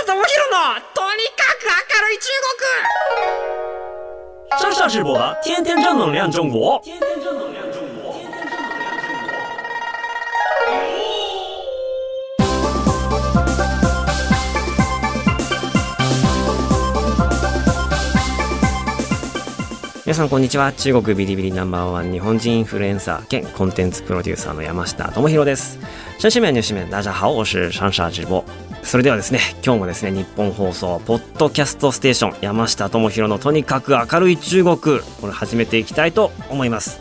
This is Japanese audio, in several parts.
下智博のとにかく明るい中国。上上直播，天天正能量中国。皆さんこんにちは。中国ビリビリナンバーワン日本人インフルエンサー兼コンテンツプロデューサーの山下智博です。上市面入市面大家好我是上下直播それではですね今日もですね日本放送ポッドキャストステーション山下智博のとにかく明るい中国これ始めていきたいと思います。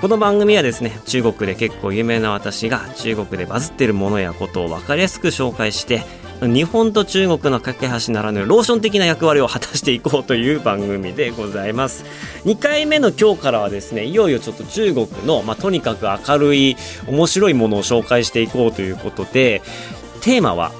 この番組はですね中国で結構有名な私が中国でバズってるものやことを分かりやすく紹介して日本と中国の架け橋ならぬローション的な役割を果たしていこうという番組でございます。2回目の今日からはですねいよいよちょっと中国の、まあ、とにかく明るい面白いものを紹介していこうということでテーマは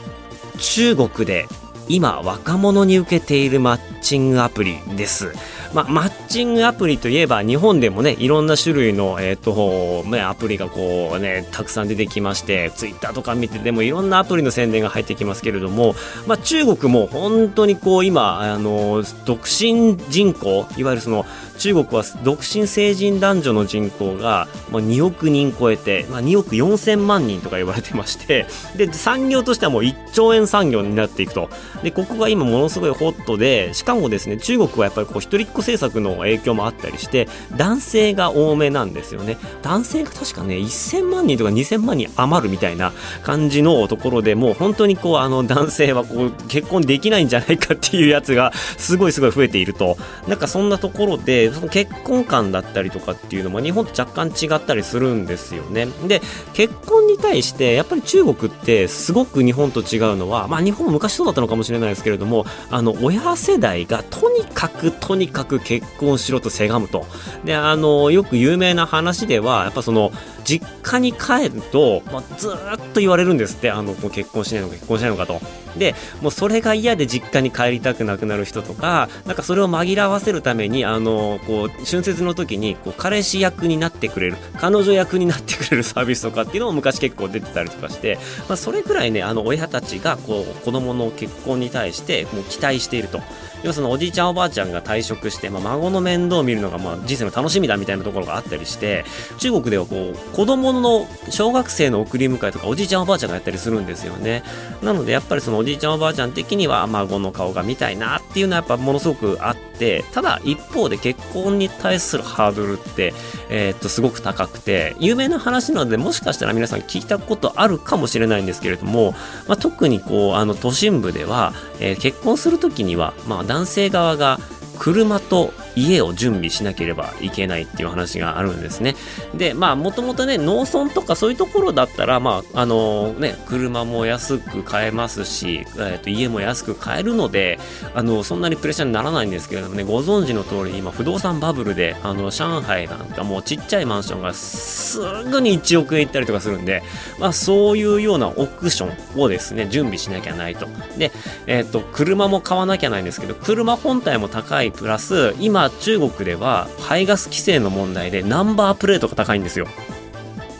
中国で今若者に受けているマッチングアプリです。まあ、マッチングアプリといえば日本でもねいろんな種類の、えーとね、アプリがこう、ね、たくさん出てきましてツイッターとか見てでもいろんなアプリの宣伝が入ってきますけれども、まあ、中国も本当にこう今あの独身人口いわゆるその中国は独身成人男女の人口が2億人超えて、まあ、2億4000万人とか言われてまして で産業としてはもう1兆円産業になっていくと。でここが今ものすごいホットでしかもですね中国はやっぱりこう一人っ子政策の影響もあったりして男性が多めなんですよね。男性が確かね1000万人とか2000万人余るみたいな感じのところでもう本当にこうあの男性はこう結婚できないんじゃないかっていうやつがすごいすごい増えていると。なんかそんなところでその結婚観だったりとかっていうのも日本と若干違ったりするんですよね。で結婚に対してやっぱり中国ってすごく日本と違うのは、まあ、日本も昔そうだったのかもしれないですけれどもあの親世代がとにかくとにかく結婚しろとせがむと。であのよく有名な話ではやっぱその実家に帰ると、まあ、ずっと言われるんですってあのもう結婚しないのか結婚しないのかと。でもうそれが嫌で実家に帰りたくなくなる人とかなんかそれを紛らわせるためにあのこう春節の時にこう彼氏役になってくれる彼女役になってくれる サービスとかっていうのも昔結構出てたりとかして、まあ、それくらいねあの親たちがこう子供の結婚に対してもう期待していると。要はそのおじいちゃんおばあちゃんが退職して、まあ、孫の面倒を見るのがまあ人生の楽しみだみたいなところがあったりして中国ではこう子供の小学生の送り迎えとかおじいちゃんおばあちゃんがやったりするんですよね。なのでやっぱりそのおじいちゃんおばあちゃん的には孫の顔が見たいなっていうのはやっぱものすごくあってただ一方で結婚に対するハードルって、えー、っとすごく高くて有名な話なのでもしかしたら皆さん聞いたことあるかもしれないんですけれども、まあ、特にこうあの都心部では、えー、結婚する時には、まあ、男性側が車と家を準備しなければいけないっていう話があるんですね。で、まあ、もともとね、農村とかそういうところだったら、まあ、あのね、車も安く買えますし、えっ、と、家も安く買えるので、あの、そんなにプレッシャーにならないんですけれどもね、ご存知の通り、今、不動産バブルで、あの、上海なんかもうちっちゃいマンションがすぐに1億円いったりとかするんで、まあ、そういうようなオプションをですね、準備しなきゃないと。で、えっ、と、車も買わなきゃないんですけど、車本体も高いプラス、今、中国では排ガス規制の問題でナンバープレートが高いんですよ。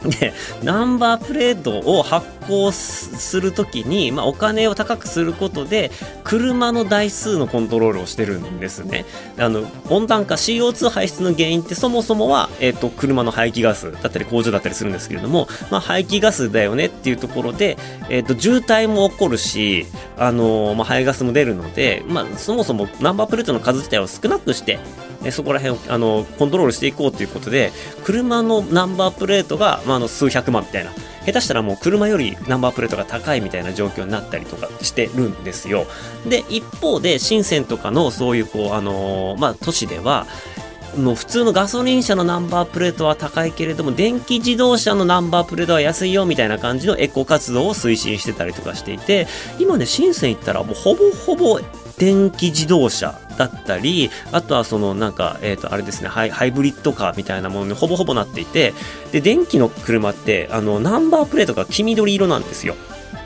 で、ナンバープレートを発行するときに、まあ、お金を高くすることで、車の台数のコントロールをしてるんですね。あの、温暖化、CO2 排出の原因ってそもそもは、え、ー、と、車の排気ガスだったり工場だったりするんですけれども、まあ、排気ガスだよねっていうところで、え、ー、と、渋滞も起こるし、あのまあ、排ガスも出るので、まあ、そもそもナンバープレートの数自体を少なくして、そこら辺をあのコントロールしていこうということで車のナンバープレートが、まあ、の数百万みたいな。下手したらもう車よりナンバープレートが高いみたいな状況になったりとかしてるんですよ。で一方で深センとかのそういうこうあの、まあ都市ではもう普通のガソリン車のナンバープレートは高いけれども電気自動車のナンバープレートは安いよみたいな感じのエコ活動を推進してたりとかしていて今ね深セン行ったらもうほぼほぼ電気自動車だったり、あとはそのなんか、えっ、ー、と、あれですねハイ、ハイブリッドカーみたいなものにほぼほぼなっていて、で、電気の車って、あの、ナンバープレートが黄緑色なんですよ。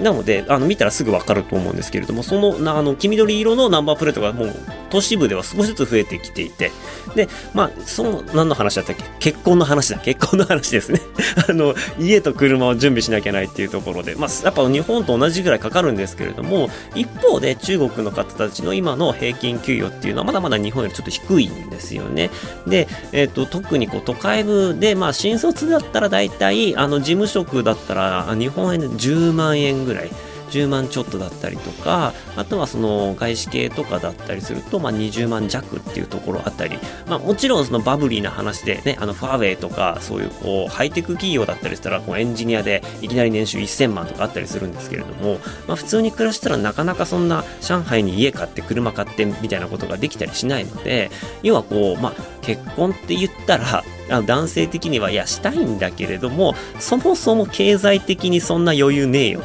なので、あの、見たらすぐわかると思うんですけれども、その、なあの、黄緑色のナンバープレートがもう、都市部では少しずつ増えてきていて、で、まあ、その、何の話だったっけ？結婚の話だ。結婚の話ですね。あの、家と車を準備しなきゃないっていうところで、まあ、やっぱ日本と同じぐらいかかるんですけれども、一方で中国の方たちの今の平均給与っていうのはまだまだ日本よりちょっと低いんですよね。で、えっ、ー、と、特にこう都会部で、まあ、新卒だったら大体、あの、事務職だったら、日本円で10万円ぐらい。10万ちょっとだったりとか、あとはその外資系とかだったりすると、まあ、20万弱っていうところあたり、まあ、もちろんそのバブリーな話でね、あのファーウェイとか、そういうこうハイテク企業だったりしたら、こうエンジニアでいきなり年収1000万とかあったりするんですけれども、まあ、普通に暮らしたらなかなかそんな上海に家買って車買ってみたいなことができたりしないので、要はこう、まあ、結婚って言ったら、男性的にはいやしたいんだけれどもそもそも経済的にそんな余裕ねえよ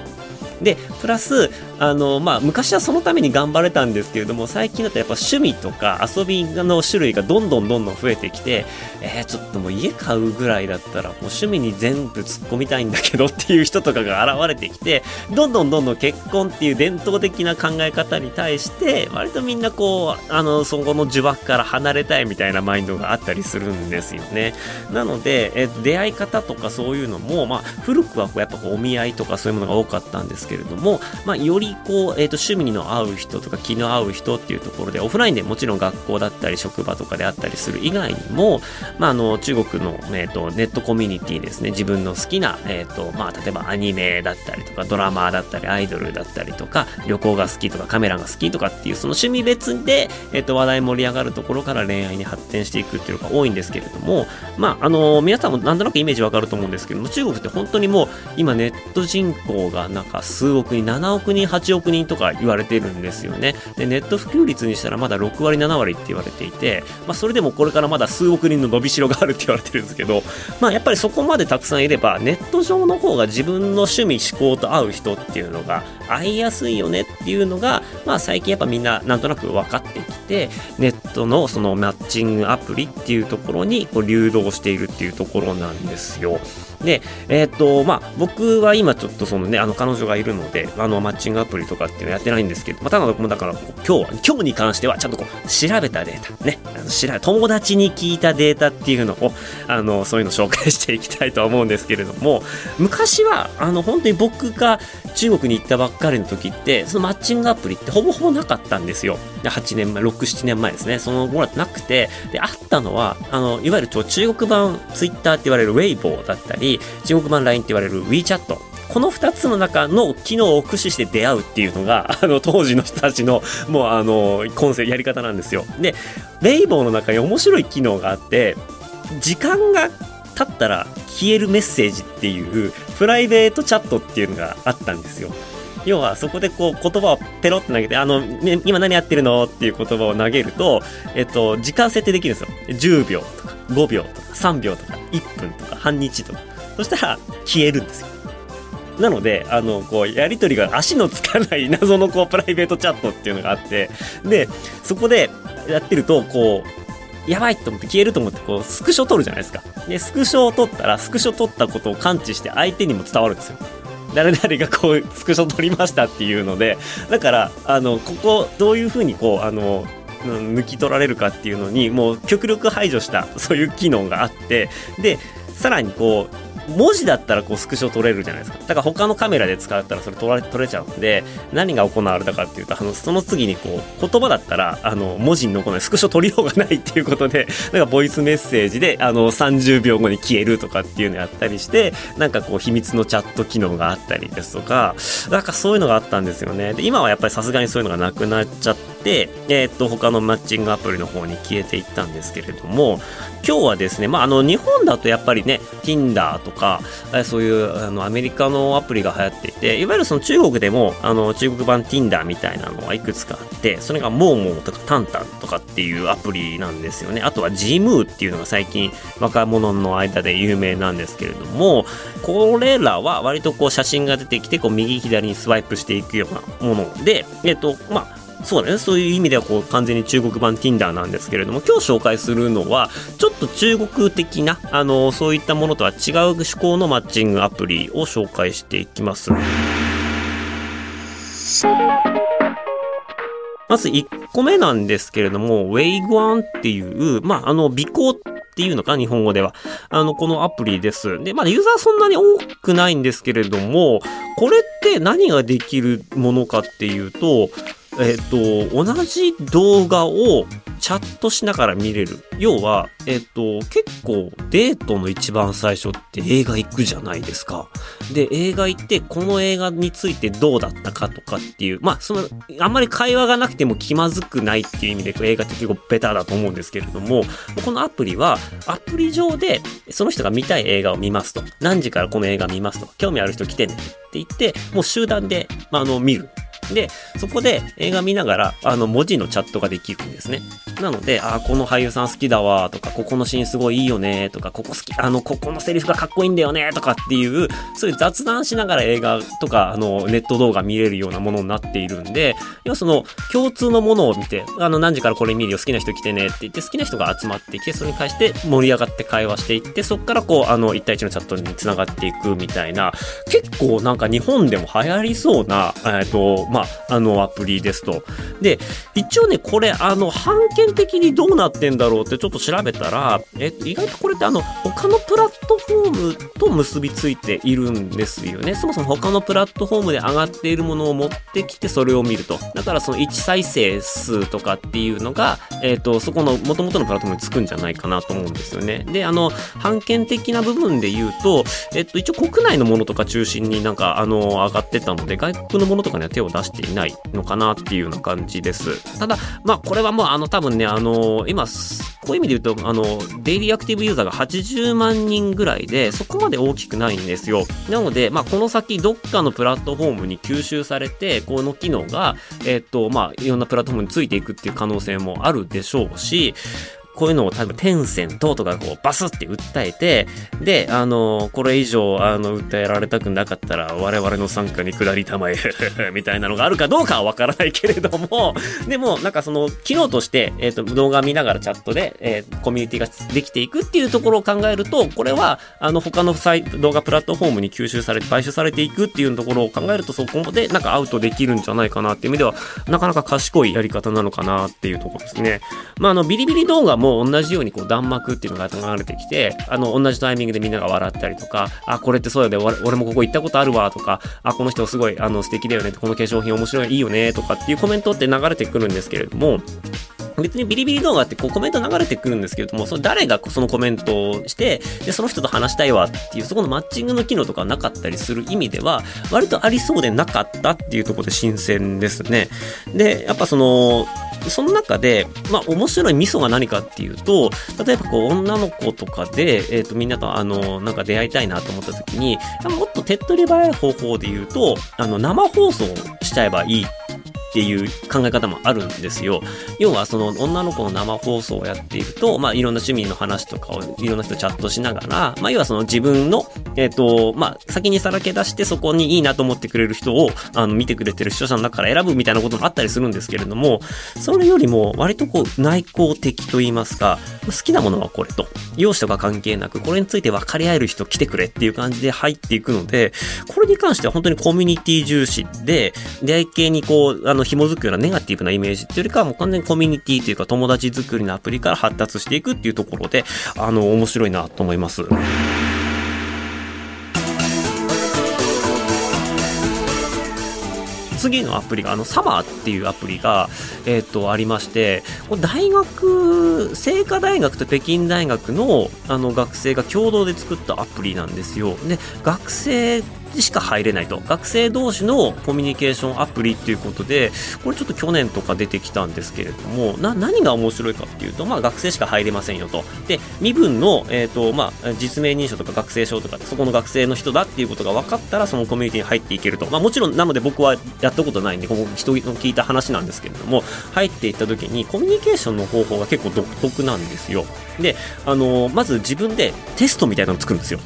でプラスあの、まあ、昔はそのために頑張れたんですけれども最近だとやっぱ趣味とか遊びの種類がどんどんどんどん増えてきて、えー、ちょっともう家買うぐらいだったらもう趣味に全部突っ込みたいんだけどっていう人とかが現れてきてどんどんどんどん結婚っていう伝統的な考え方に対して割とみんなこうあのそこの呪縛から離れたいみたいなマインドがあったりするんですよね。なので、えー、出会い方とかそういうのも、まあ、古くはこうやっぱこうお見合いとかそういうものが多かったんですけれども、まあ、よりこう、えーと、趣味の合う人とか気の合う人っていうところでオフラインでもちろん学校だったり職場とかであったりする以外にも、まあ、あの中国の、えーと、ネットコミュニティですね。自分の好きな、えーとまあ、例えばアニメだったりとかドラマーだったりアイドルだったりとか旅行が好きとかカメラが好きとかっていうその趣味別で、えー、と話題盛り上がるところから恋愛に発展していくっていうのが多いんですけれども、まあ、あの皆さんもなんとなくイメージわかると思うんですけども中国って本当にもう今ネット人口がなんか数億人7億人8億人とか言われてるんですよねでネット普及率にしたらまだ6割7割って言われていて、まあ、それでもこれからまだ数億人の伸びしろがあるって言われてるんですけど、まあ、やっぱりそこまでたくさんいればネット上の方が自分の趣味思考と合う人っていうのが合いやすいよねっていうのが、まあ、最近やっぱみんななんとなく分かってきてネットのそのマッチングアプリっていうところにこう流動しているっていうところなんですよ。で、えっ、と、まあ、僕は今ちょっとそのね、あの、彼女がいるので、あの、マッチングアプリとかっていうのやってないんですけど、まあ、ただ僕もだから、今日は、今日に関しては、ちゃんとこう、調べたデータ、ね、あの調べ、友達に聞いたデータっていうのを、あの、そういうのを紹介していきたいと思うんですけれども、昔は、あの、本当に僕が中国に行ったばっかりの時って、そのマッチングアプリってほぼほぼなかったんですよ。8年前、6、7年前ですね。その後はなくて、で、あったのは、あの、いわゆる中国版ツイッターって言われるウェイボーだったり、中国版 LINE って言われる WeChat この2つの中の機能を駆使して出会うっていうのが、あの、当時の人たちの、もう、あの、コンセやり方なんですよ。で、レイボーの中に面白い機能があって、時間が経ったら消えるメッセージっていう、プライベートチャットっていうのがあったんですよ。要はそこでこう言葉をペロって投げて、あの、今何やってるのっていう言葉を投げると、えっと、時間設定できるんですよ。10秒とか5秒とか3秒とか1分とか半日とか。そしたら消えるんですよ。なので、あの、こう、やりとりが足のつかない 謎のこう、プライベートチャットっていうのがあって、で、そこでやってると、こう、やばいと思って消えると思って、こう、スクショ撮るじゃないですか。で、スクショを撮ったら、スクショ撮ったことを感知して相手にも伝わるんですよ。誰々がこう、スクショ撮りましたっていうので、だから、あの、ここ、どういうふうにこう、あの、抜き取られるかっていうのにもう極力排除したそういう機能があってでさらにこう文字だったらこうスクショ撮れるじゃないですか。だから他のカメラで使ったらそれ撮れ撮れちゃうんで、何が行われたかっていうと、あの、その次にこう、言葉だったら、あの、文字に残らない、スクショ撮りようがないっていうことで、なんかボイスメッセージで、あの、30秒後に消えるとかっていうのやったりして、なんかこう、秘密のチャット機能があったりですとか、なんかそういうのがあったんですよね。で、今はやっぱりさすがにそういうのがなくなっちゃって、えー、っと、他のマッチングアプリの方に消えていったんですけれども、今日はですね、まあ、あの、日本だとやっぱりね、Tinder ととか、そういうあのアメリカのアプリが流行っていて、いわゆるその中国でもあの中国版 Tinder みたいなのはいくつかあって、それがモーモーとかタンタンとかっていうアプリなんですよね。あとは Gmoo っていうのが最近若者の間で有名なんですけれども、これらは割とこう写真が出てきて、こう右左にスワイプしていくようなもので、えっと、まあ、そうだね。そういう意味ではこう完全に中国版 Tinder なんですけれども、今日紹介するのは、ちょっと中国的な、あの、そういったものとは違う趣向のマッチングアプリを紹介していきます。ま。ず1個目なんですけれども、ウェイグワンっていう、まあ、あの、尾行っていうのか、日本語では。あの、このアプリです。で、まあ、ユーザーそんなに多くないんですけれども、これって何ができるものかっていうと、えっ、と、同じ動画をチャットしながら見れる。要は、えっ、と、結構デートの一番最初って映画行くじゃないですか。で、映画行って、この映画についてどうだったかとかっていう、まあ、その、あんまり会話がなくても気まずくないっていう意味で、映画って結構ベタだと思うんですけれども、このアプリは、アプリ上で、その人が見たい映画を見ますと。何時からこの映画見ますと。興味ある人来てねって言って、もう集団で、まあ、あの、見る。で、そこで映画見ながら、あの、文字のチャットができるんですね。なので、あこの俳優さん好きだわ、とか、ここのシーンすごいいいよね、とか、ここ好き、あの、ここのセリフがかっこいいんだよね、とかっていう、そういう雑談しながら映画とか、あの、ネット動画見れるようなものになっているんで、要はその、共通のものを見て、あの、何時からこれ見るよ、好きな人来てねって言って、好きな人が集まってきて、それに関して盛り上がって会話していって、そこからこう、あの、一対一のチャットに繋がっていくみたいな、結構なんか日本でも流行りそうな、えっ、と、まあ、あの、アプリですと。で、一応ね、これ、あの、版権的にどうなってんだろうってちょっと調べたら、えっと、意外とこれってあの、他のプラットフォームと結びついているんですよね。そもそも他のプラットフォームで上がっているものを持ってきてそれを見ると。だからその1再生数とかっていうのが、えっ、と、そこの元々のプラットフォームにつくんじゃないかなと思うんですよね。で、あの、版権的な部分で言うと、えっと、一応国内のものとか中心になんか、あの、上がってたので、外国のものとかには手を出していないのかなっていうような感じです。ただ、まあ、これはもう、あの、多分ね、あの、今、こういう意味で言うと、あの、デイリーアクティブユーザーが80万人ぐらいで、そこまで大きくないんですよ。なので、まあ、この先、どっかのプラットフォームに吸収されて、この機能が、えっと、まあ、いろんなプラットフォームについていくっていう可能性もあるでしょうし、こういうのを多分テンセントとかこうバスって訴えて、で、あの、これ以上、あの、訴えられたくなかったら我々の参加に下りたまえ、みたいなのがあるかどうかはわからないけれども、でも、なんかその、機能として、えっ、と、動画見ながらチャットで、えーコミュニティができていくっていうところを考えると、これは、あの、他のサイ動画プラットフォームに吸収されて、買収されていくっていうところを考えると、そこでなんかアウトできるんじゃないかなっていう意味では、なかなか賢いやり方なのかなっていうところですね。まあ、あの、ビリビリ動画もも同じようにこう弾幕っていうのが流れてきて、あの、同じタイミングでみんなが笑ったりとか、あ、これってそうだよね、俺俺もここ行ったことあるわとか、あ、この人すごい、あの、素敵だよね、この化粧品面白い、いいよね、とかっていうコメントって流れてくるんですけれども、別にビリビリ動画ってこうコメント流れてくるんですけれども、それ誰がそのコメントをして、で、その人と話したいわっていう、そこのマッチングの機能とかなかったりする意味では、割とありそうでなかったっていうところで新鮮ですね。で、やっぱその、その中で、まあ、面白いミソが何かっていうと、例えばこう、女の子とかで、えっ、と、みんなとあの、なんか出会いたいなと思った時に、もっと手っ取り早い方法で言うと、あの、生放送しちゃえばいいっていう考え方もあるんですよ。要はその女の子の生放送をやっていると、まあいろんな趣味の話とかをいろんな人チャットしながら、まあ要はその自分の、えっ、と、まあ先にさらけ出してそこにいいなと思ってくれる人を、あの見てくれてる視聴者の中から選ぶみたいなこともあったりするんですけれども、それよりも割とこう内向的と言いますか、好きなものはこれと、容姿とか関係なく、これについて分かり合える人来てくれっていう感じで入っていくので、これに関しては本当にコミュニティ重視で、出会い系にこう、あの、の紐づくようなネガティブなイメージっていうよりかはもう完全にコミュニティというか友達作りのアプリから発達していくっていうところで、あの、面白いなと思います。次のアプリが、あの、サマーっていうアプリが、えっ、と、ありまして、大学、清華大学と北京大学の、あの、学生が共同で作ったアプリなんですよ。で、学生しか入れないと。学生同士のコミュニケーションアプリっていうことで、これちょっと去年とか出てきたんですけれども、何が面白いかっていうと、まあ学生しか入れませんよと。で、身分の、えっ、と、まあ、実名認証とか学生証とか、そこの学生の人だっていうことが分かったら、そのコミュニティに入っていけると。まあもちろん、なので僕はやったことないんで、ここ人の聞いた話なんですけれども、入っていった時にコミュニケーションの方法が結構独特なんですよ。で、あのまず自分でテストみたいなのを作るんですよ。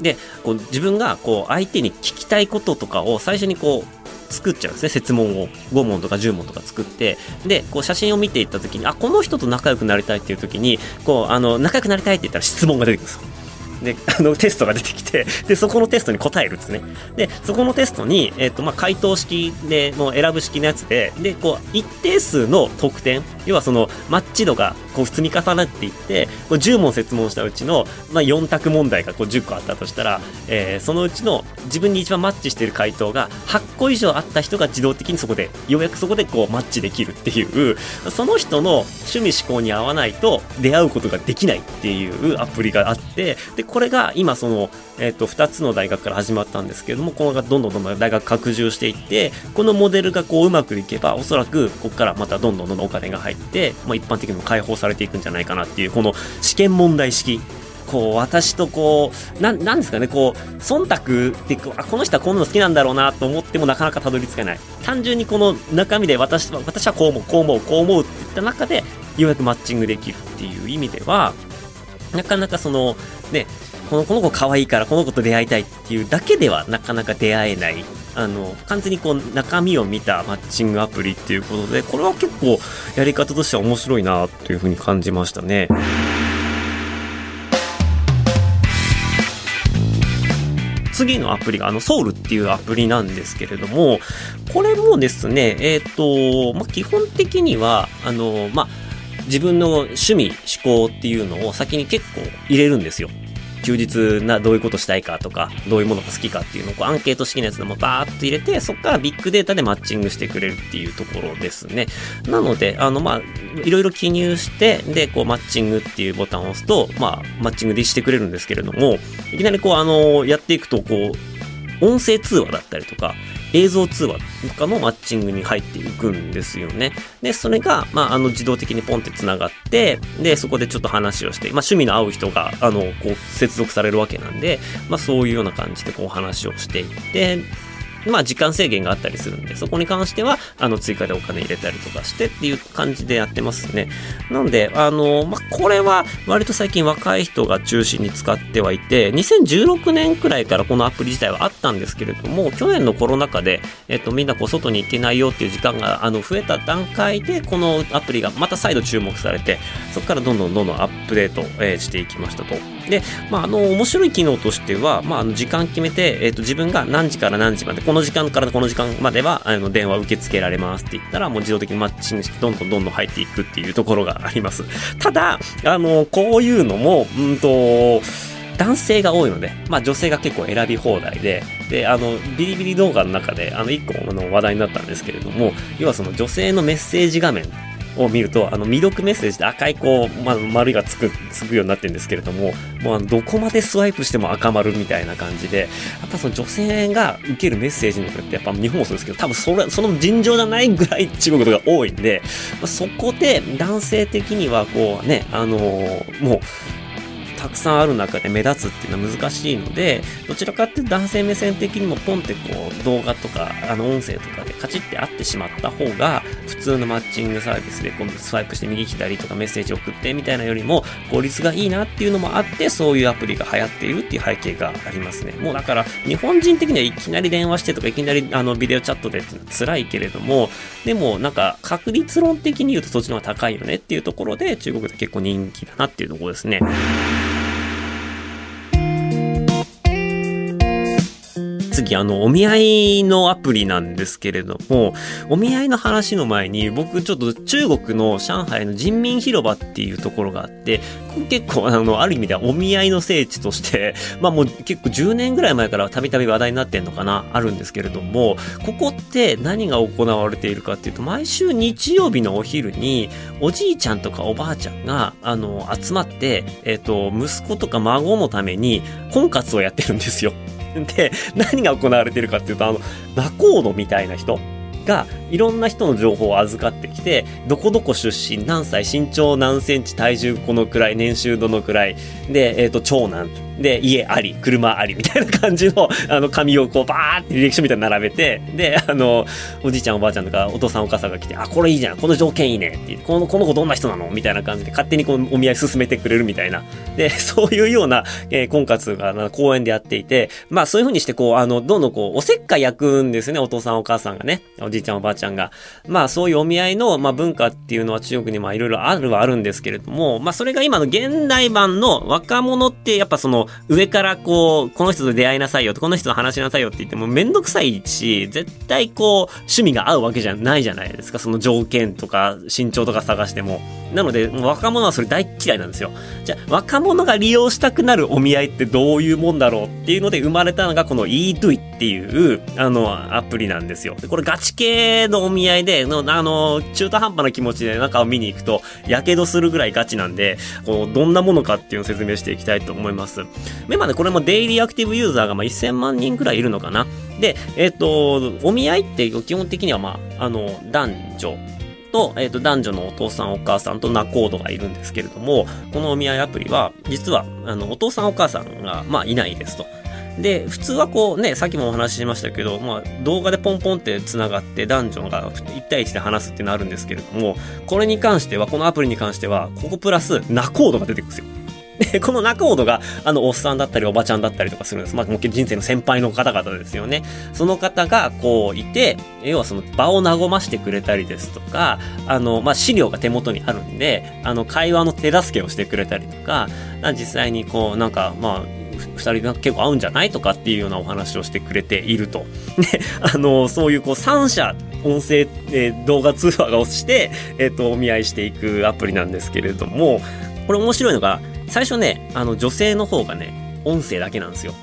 で、こう自分がこう相手に聞きたいこととかを最初にこう作っちゃうんですね、設問を。5問とか10問とか作って。で、こう写真を見ていった時に、あ、この人と仲良くなりたいっていう時に、こう、あの、仲良くなりたいって言ったら質問が出てくるんですよ。で、あの、テストが出てきて、で、そこのテストに答えるんですね。で、そこのテストに、えっ、と、まあ、回答式で、の選ぶ式のやつで、で、こう、一定数の得点、要はその、マッチ度が、こう、積み重なっていって、こう10問説問したうちの、まあ、4択問題がこう10個あったとしたら、えー、そのうちの自分に一番マッチしている回答が8個以上あった人が自動的にそこで、ようやくそこでこう、マッチできるっていう、その人の趣味思考に合わないと出会うことができないっていうアプリがあって、で、これが今その、え、ー、と、2つの大学から始まったんですけれども、このがどんどんどんどん大学拡充していって、このモデルがこううまくいけば、おそらくここからまたどんどんどんどんお金が入って、まあ、一般的にも解放されていくんじゃないかなっていう、この試験問題式。こう私とこうななんですかねこう忖度ってこあこの人はこういうの好きなんだろうなと思ってもなかなかたどり着かない。単純にこの中身で私私はこう思うこう思うこう思うっていった中でようやくマッチングできるっていう意味ではなかなかそのねこのこの子可愛いからこの子と出会いたいっていうだけではなかなか出会えないあの完全にこう中身を見たマッチングアプリっていうことでこれは結構やり方としては面白いなというふうに感じましたね。次のアプリがあのソウルっていうアプリなんですけれども、これもですね、えっ、ー、と、まあ、基本的には、あの、まあ、自分の趣味、思考っていうのを先に結構入れるんですよ。休日な、どういうことしたいかとか、どういうものが好きかっていうのをこうアンケート式のやつでもバーっと入れて、そこからビッグデータでマッチングしてくれるっていうところですね。なので、あの、まあ、いろいろ記入して、で、こう、マッチングっていうボタンを押すと、まあ、マッチングでしてくれるんですけれども、いきなりこう、あの、やっていくと、こう、音声通話だったりとか、映像通話とかのマッチングに入っていくんですよね。で、それが、まあ、あの、自動的にポンって繋がって、で、そこでちょっと話をして、まあ、趣味の合う人が、あの、こう、接続されるわけなんで、まあ、そういうような感じで、こう、話をしていって、まあ時間制限があったりするんで、そこに関しては、あの、追加でお金入れたりとかしてっていう感じでやってますね。なので、あの、まあこれは割と最近若い人が中心に使ってはいて、2016年くらいからこのアプリ自体はあったんですけれども、去年のコロナ禍で、えっと、みんなこう外に行けないよっていう時間が、あの、増えた段階で、このアプリがまた再度注目されて、そこからどんどんどんどんアップデート、えー、していきましたと。で、まあ、あの、面白い機能としては、まあ、あの、時間決めて、えっと、自分が何時から何時まで、この時間からこの時間までは、あの、電話受け付けられますって言ったら、もう自動的にマッチングして、どんどんどんどん入っていくっていうところがあります。ただ、あの、こういうのも、うんと、男性が多いので、まあ女性が結構選び放題で、で、あの、ビリビリ動画の中で、あの、一個あの話題になったんですけれども、要はその女性のメッセージ画面を見ると、あの、未読メッセージで赤いこう、ま、丸がつく、つくようになってるんですけれども、もうどこまでスワイプしても赤丸みたいな感じで、やっぱその女性が受けるメッセージのってやっぱ日本もそうですけど、多分それ、その尋常じゃないぐらい中国とか多いんで、まあ、そこで男性的にはこうね、あのー、もう、たくさんある中で目立つっていうのは難しいので、どちらかっていうと男性目線的にもポンってこう動画とか、あの音声とかでカチッて会ってしまった方が、普通のマッチングサービスで今度スワイプして右左とかメッセージ送ってみたいなよりも効率がいいなっていうのもあって、そういうアプリが流行っているっていう背景がありますね。もうだから日本人的にはいきなり電話してとかいきなりあのビデオチャットでっていうのは辛いけれども、でもなんか確率論的に言うとそっちの方が高いよねっていうところで中国で結構人気だなっていうところですね。次、あの、お見合いのアプリなんですけれども、お見合いの話の前に、僕ちょっと中国の上海の人民広場っていうところがあって、結構、あの、ある意味ではお見合いの聖地として、まあもう結構10年ぐらい前からたびたび話題になってんのかな、あるんですけれども、ここって何が行われているかっていうと、毎週日曜日のお昼に、おじいちゃんとかおばあちゃんが、あの、集まって、えっ、ー、と、息子とか孫のために婚活をやってるんですよ。で、何が行われてるかっていうと、あの、仲人みたいな人が、いろんな人の情報を預かってきて、どこどこ出身、何歳、身長何センチ、体重このくらい、年収どのくらい、で、えっ、ー、と、長男、で、家あり、車あり、みたいな感じの、あの、紙をこう、バーって履歴書みたいに並べて、で、あの、おじいちゃんおばあちゃんとか、お父さんお母さんが来て、あ、これいいじゃん、この条件いいねって、この、この子どんな人なの？みたいな感じで、勝手にこう、お見合い進めてくれるみたいな。で、そういうような、えー、婚活が、公園でやっていて、まあ、そういうふうにして、こう、あの、どんどんこう、おせっかい焼くんですね、お父さんお母さんがね、おじいちゃんおばあちゃんが。まあ、そういうお見合いの、まあ、文化っていうのは中国にまあ、いろいろあるはあるんですけれども、まあ、それが今の現代版の若者って、やっぱその、上からこう、この人と出会いなさいよと、この人と話しなさいよって言ってもめんどくさいし、絶対こう、趣味が合うわけじゃないじゃないですか。その条件とか、身長とか探しても。なので、若者はそれ大嫌いなんですよ。じゃあ、若者が利用したくなるお見合いってどういうもんだろうっていうので生まれたのが、この eDoI っていう、あの、アプリなんですよ。これガチ系のお見合いで、のあの、中途半端な気持ちで中を見に行くと、やけどするぐらいガチなんで、こう、どんなものかっていうのを説明していきたいと思います。メまでこれもデイリーアクティブユーザーがまあ1000万人くらいいるのかな。で、えっ、と、お見合いって基本的にはまあ、あの、男女と、えっ、と、男女のお父さんお母さんと仲人がいるんですけれども、このお見合いアプリは、実は、あの、お父さんお母さんが、まあ、いないですと。で、普通はこうね、さっきもお話ししましたけど、まあ、動画でポンポンって繋がって男女が1対1で話すっていうのあるんですけれども、これに関しては、このアプリに関しては、ここプラス、仲人が出てくるんですよ。で、この仲人が、あの、おっさんだったり、おばちゃんだったりとかするんです。まあ、もう人生の先輩の方々ですよね。その方が、こう、いて、要はその場を和ましてくれたりですとか、あの、まあ、資料が手元にあるんで、あの、会話の手助けをしてくれたりとか、実際にこう、なんか、まあ、二人が結構合うんじゃないとかっていうようなお話をしてくれていると。で、あの、そういうこう三者音声、えー動画通話をして、えっ、と、お見合いしていくアプリなんですけれども、これ面白いのが、最初ね、あの、女性の方がね、音声だけなんですよ。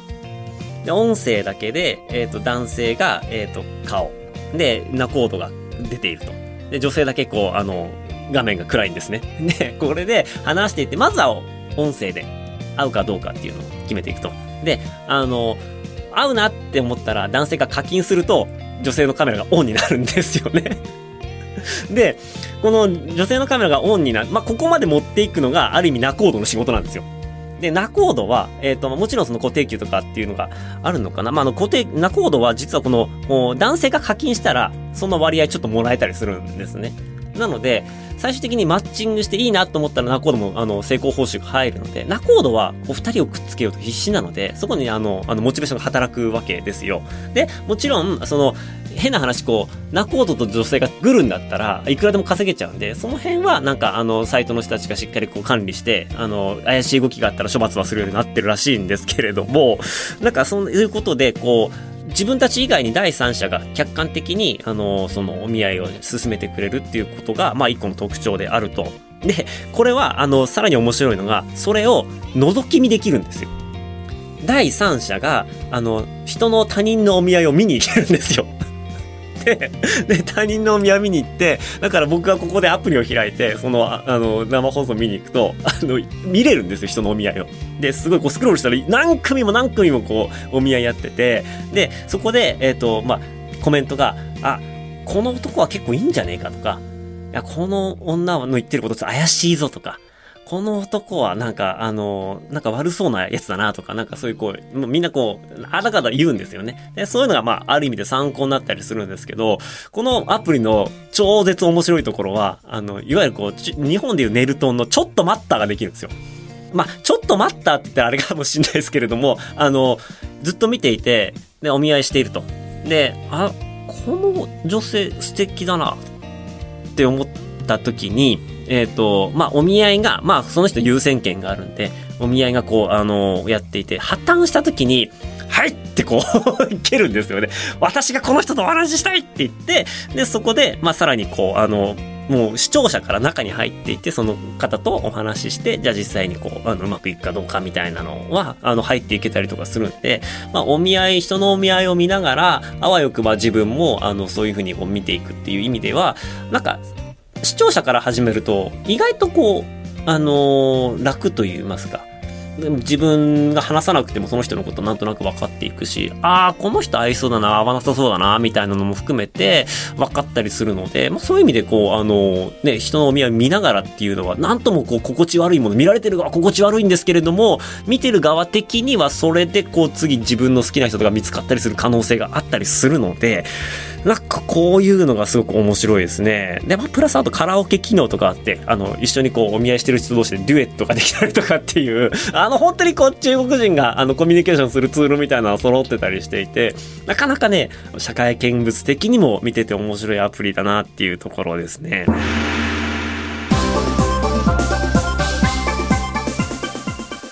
で、音声だけで、えっ、と、男性が、えっ、と、顔。で、ナコードが出ていると。で、女性だけこう、あの、画面が暗いんですね。で、これで話していって、まずは音声で合うかどうかっていうのを決めていくと。で、あの、合うなって思ったら男性が課金すると、女性のカメラがオンになるんですよね。で、この女性のカメラがオンになる、まあ、ここまで持っていくのが、ある意味、ナコードの仕事なんですよ。で、ナコードは、えっ、と、もちろんその固定給とかっていうのがあるのかな。まあ、あの、固定、ナコードは実はこの、男性が課金したら、その割合ちょっともらえたりするんですね。なので、最終的にマッチングしていいなと思ったらナコードも、あの、成功報酬が入るので、ナコードは、こう、二人をくっつけようと必死なので、そこに、あの、あの、モチベーションが働くわけですよ。で、もちろん、その、変な話、こう、ナコードと女性が来るんだったらいくらでも稼げちゃうんで、その辺は、なんか、あの、サイトの人たちがしっかりこう管理して、あの、怪しい動きがあったら処罰はするようになってるらしいんですけれども、なんか、そういうことで、こう、自分たち以外に第三者が客観的に、あの、そのお見合いを進めてくれるっていうことが、まあ一個の特徴であると。で、これは、あの、さらに面白いのが、それを覗き見できるんですよ。第三者が、あの、人の他人のお見合いを見に行けるんですよ。で、で、他人のお見合い見に行って、だから僕がここでアプリを開いて、その、あの、生放送見に行くと、あの、見れるんですよ、人のお見合いを。で、すごいこうスクロールしたら何組も何組もこう、お見合いやってて、で、そこで、えっ、と、まあ、コメントが、あ、この男は結構いいんじゃねえかとか、いや、この女の言ってることちょっと怪しいぞとか、この男はなんか、あの、なんか悪そうなやつだなとか、なんかそういうこう、みんなこう、あらかた言うんですよね。で、そういうのがまあ、ある意味で参考になったりするんですけど、このアプリの超絶面白いところは、あの、いわゆるこう、日本でいうネルトンのちょっと待ったができるんですよ。まあ、ちょっと待ったって言ったらあれかもしれないですけれども、あの、ずっと見ていて、で、お見合いしていると。で、あ、この女性素敵だなって思った時に、えっ、と、まあ、お見合いが、まあ、その人優先権があるんで、お見合いがこう、あのやっていて、破綻した時に、はいってこう、いけるんですよね。私がこの人とお話ししたいって言って、で、そこで、まあ、さらにこう、あの、もう視聴者から中に入っていって、その方とお話しして、じゃあ実際にこう、あの、うまくいくかどうかみたいなのは、あの、入っていけたりとかするんで、まあ、お見合い、人のお見合いを見ながら、あわよくば自分も、あの、そういうふうにこう見ていくっていう意味では、なんか、視聴者から始めると、意外とこう、あのー楽と言いますか、自分が話さなくてもその人のことなんとなく分かっていくし、ああ、この人合いそうだな、合わなさそうだな、みたいなのも含めて分かったりするので、まあそういう意味でこう、あの、ね、人のお見合い見ながらっていうのは、なんともこう、心地悪いもの、見られてる側心地悪いんですけれども、見てる側的にはそれでこう、次自分の好きな人とか見つかったりする可能性があったりするので、なんかこういうのがすごく面白いですね。で、まあ、プラスあとカラオケ機能とかあって、あの、一緒にこう、お見合いしてる人同士でデュエットができたりとかっていう、あの、本当にこう、中国人が、あの、コミュニケーションするツールみたいなのが揃ってたりしていて、なかなかね、社会見物的にも見てて面白いアプリだなっていうところですね。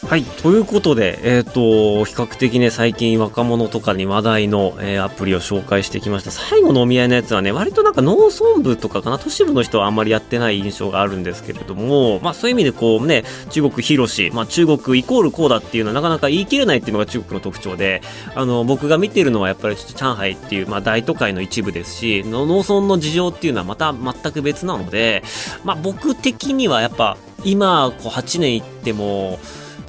はい。ということで、えっ、と、比較的ね、最近若者とかに話題の、えーアプリを紹介してきました。最後のお見合いのやつはね、割となんか農村部とかかな、都市部の人はあんまりやってない印象があるんですけれども、まあそういう意味でこうね、中国広し、まあ中国イコールこうだっていうのはなかなか言い切れないっていうのが中国の特徴で、あの、僕が見てるのはやっぱりちょっと上海っていう、まあ大都会の一部ですし、農村の事情っていうのはまた全く別なので、まあ僕的にはやっぱ、今、こう8年行っても、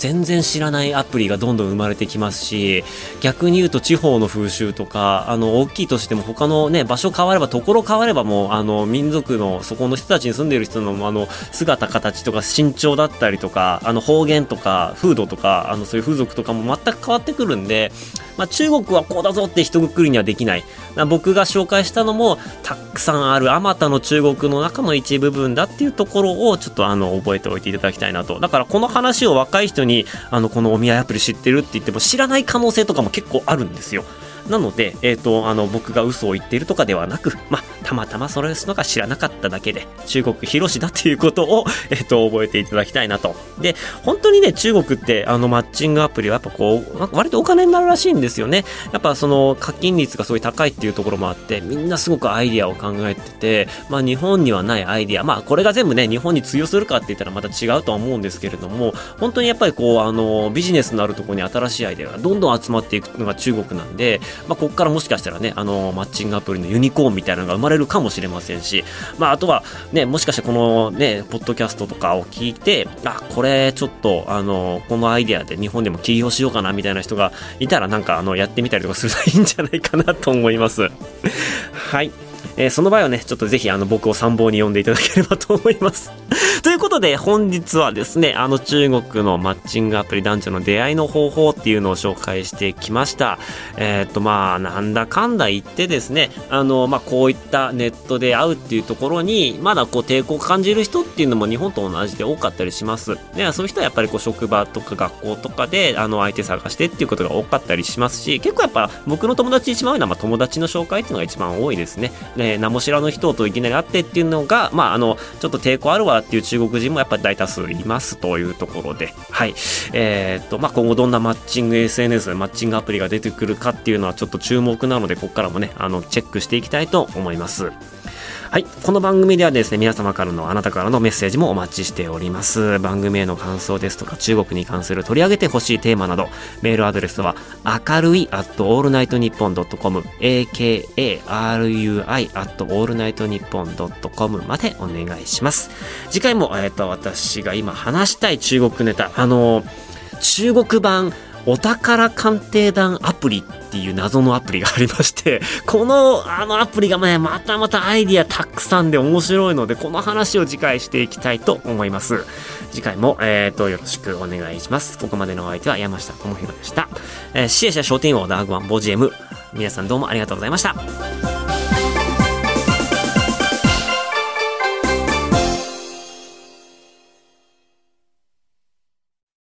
全然知らないアプリがどんどん生まれてきますし逆に言うと地方の風習とかあの大きいとしても他のね場所変わればところ変わればもうあの民族のそこの人たちに住んでいる人のあの姿形とか身長だったりとかあの方言とか風土とかあのそういう風俗とかも全く変わってくるんで、まあ、中国はこうだぞって一括りにはできない。僕が紹介したのもたくさんあるあまたの中国の中の一部分だっていうところをちょっとあの覚えておいていただきたいなと。だからこの話を若い人にあのこのお見合いアプリ知ってるって言っても知らない可能性とかも結構あるんですよ。なので、えっ、と、あの、僕が嘘を言っているとかではなく、まあ、たまたまそれのが知らなかっただけで、中国広しだっていうことを、えっ、と、覚えていただきたいなと。で、本当にね、中国って、あの、マッチングアプリはやっぱこう、割とお金になるらしいんですよね。やっぱその、課金率がすごい高いっていうところもあって、みんなすごくアイディアを考えてて、まあ、日本にはないアイディア、まあ、これが全部ね、日本に通用するかって言ったらまた違うとは思うんですけれども、本当にやっぱりこう、あの、ビジネスのあるところに新しいアイディアがどんどん集まっていくのが中国なんで、まあ、ここからもしかしたらね、あの、マッチングアプリのユニコーンみたいなのが生まれるかもしれませんし、まあ、あとは、ね、もしかしてこのね、ポッドキャストとかを聞いて、あ、これちょっと、あの、このアイデアで日本でも起業しようかなみたいな人がいたら、なんか、あの、やってみたりとかするといいんじゃないかなと思います。はい。えー、その場合はね、ちょっとぜひあの僕を参謀に呼んでいただければと思います。ということで本日はですね、あの中国のマッチングアプリ男女の出会いの方法っていうのを紹介してきました。えっ、とまあ、なんだかんだ言ってですね、あの、まあこういったネットで会うっていうところに、まだこう抵抗を感じる人っていうのも日本と同じで多かったりします。で、そういう人はやっぱりこう職場とか学校とかで、あの相手探してっていうことが多かったりしますし、結構やっぱ僕の友達一番多いのは、まあ、友達の紹介っていうのが一番多いですね。ね名も知らぬ人といきなり会ってっていうのが、まあ、あの、ちょっと抵抗あるわっていう中国人もやっぱり大多数いますというところで、はい。えー、っと、まあ、今後どんなマッチング SNS、マッチングアプリが出てくるかっていうのはちょっと注目なので、ここからもね、あの、チェックしていきたいと思います。はい。この番組ではですね、皆様からのあなたからのメッセージもお待ちしております。番組への感想ですとか、中国に関する取り上げてほしいテーマなど、メールアドレスは、明るい at allnightnippon.com、akarui at allnightnippon.com までお願いします。次回も、えっ、ー、と、私が今話したい中国ネタ、あの、中国版、お宝鑑定団アプリっていう謎のアプリがありまして、このあのアプリがね、またまたアイディアたくさんで面白いので、この話を次回していきたいと思います。次回も、えっ、ー、と、よろしくお願いします。ここまでのお相手は山下智博でした。えー、シエシャ商店王ダーグワンボジエム。皆さんどうもありがとうございました。